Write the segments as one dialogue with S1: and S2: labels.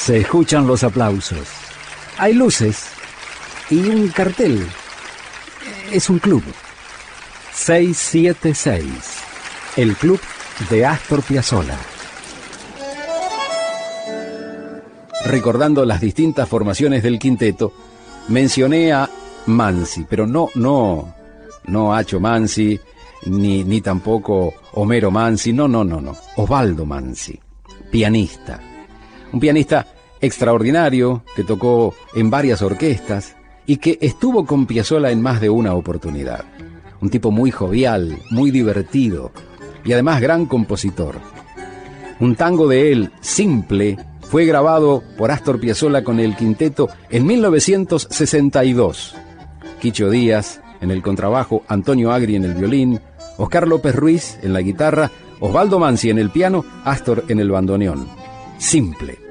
S1: Se escuchan los aplausos. Hay luces y un cartel. Es un club. 676. El club de Astor Piazzolla. Recordando las distintas formaciones del quinteto, mencioné a Mansi, pero no, no, no Hacho Mansi, ni, ni tampoco Homero Mansi, no, no, no, no, Osvaldo Mansi, pianista. Un pianista extraordinario que tocó en varias orquestas y que estuvo con Piazzolla en más de una oportunidad. Un tipo muy jovial, muy divertido y además gran compositor. Un tango de él, simple, fue grabado por Astor Piazzolla con el quinteto en 1962. Quicho Díaz en el contrabajo, Antonio Agri en el violín, Oscar López Ruiz en la guitarra, Osvaldo Mansi en el piano, Astor en el bandoneón. Simple.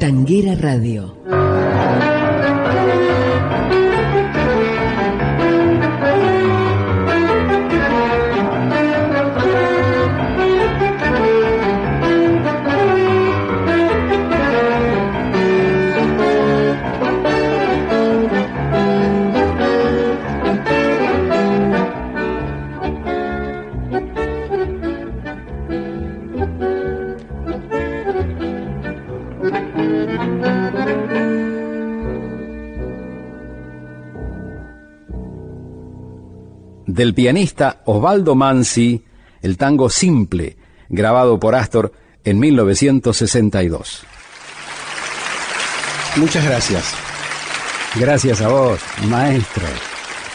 S2: Tanguera Radio
S1: del pianista Osvaldo Mansi, el tango Simple, grabado por Astor en 1962.
S3: Muchas gracias.
S1: Gracias a vos, maestro.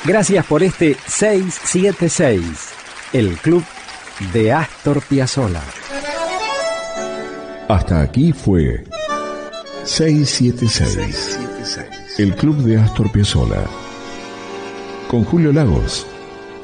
S1: Gracias por este 676, el club de Astor Piazzolla.
S4: Hasta aquí fue 676, el club de Astor Piazzolla. Con Julio Lagos,